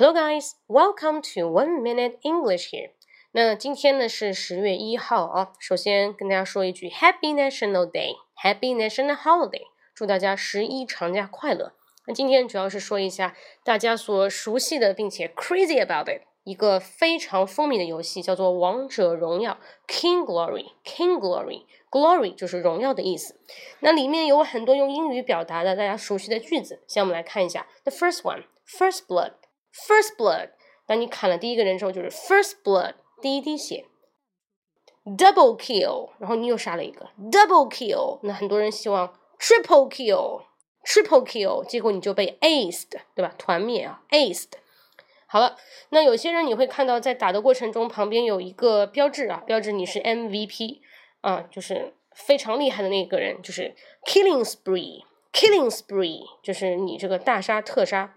Hello guys, welcome to One Minute English here. 那今天呢是十月一号啊，首先跟大家说一句 Happy National Day, Happy National Holiday，祝大家十一长假快乐。那今天主要是说一下大家所熟悉的并且 crazy about it 一个非常风靡的游戏，叫做《王者荣耀》King Glory, King Glory, Glory 就是荣耀的意思。那里面有很多用英语表达的大家熟悉的句子，先我们来看一下 The first one, First Blood。First blood，当你砍了第一个人之后，就是 first blood，第一滴血。Double kill，然后你又杀了一个 double kill，那很多人希望 triple kill，triple kill，结果你就被 aced，对吧？团灭啊，aced。好了，那有些人你会看到在打的过程中旁边有一个标志啊，标志你是 MVP 啊，就是非常厉害的那个人，就是 killing spree，killing spree，就是你这个大杀特杀。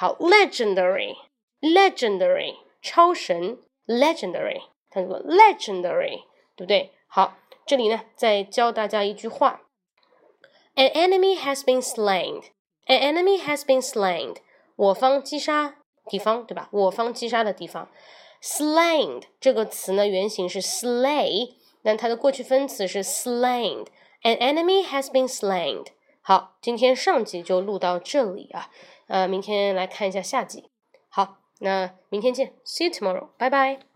好，legendary，legendary，超神，legendary，看这个 legendary，对不对？好，这里呢再教大家一句话：An enemy has been slain. An enemy has been slain. 我方击杀敌方，对吧？我方击杀的地方。slain 这个词呢，原型是 slay，但它的过去分词是 slain。An enemy has been slain. 好，今天上集就录到这里啊。呃，明天来看一下下集。好，那明天见，See you tomorrow，拜拜。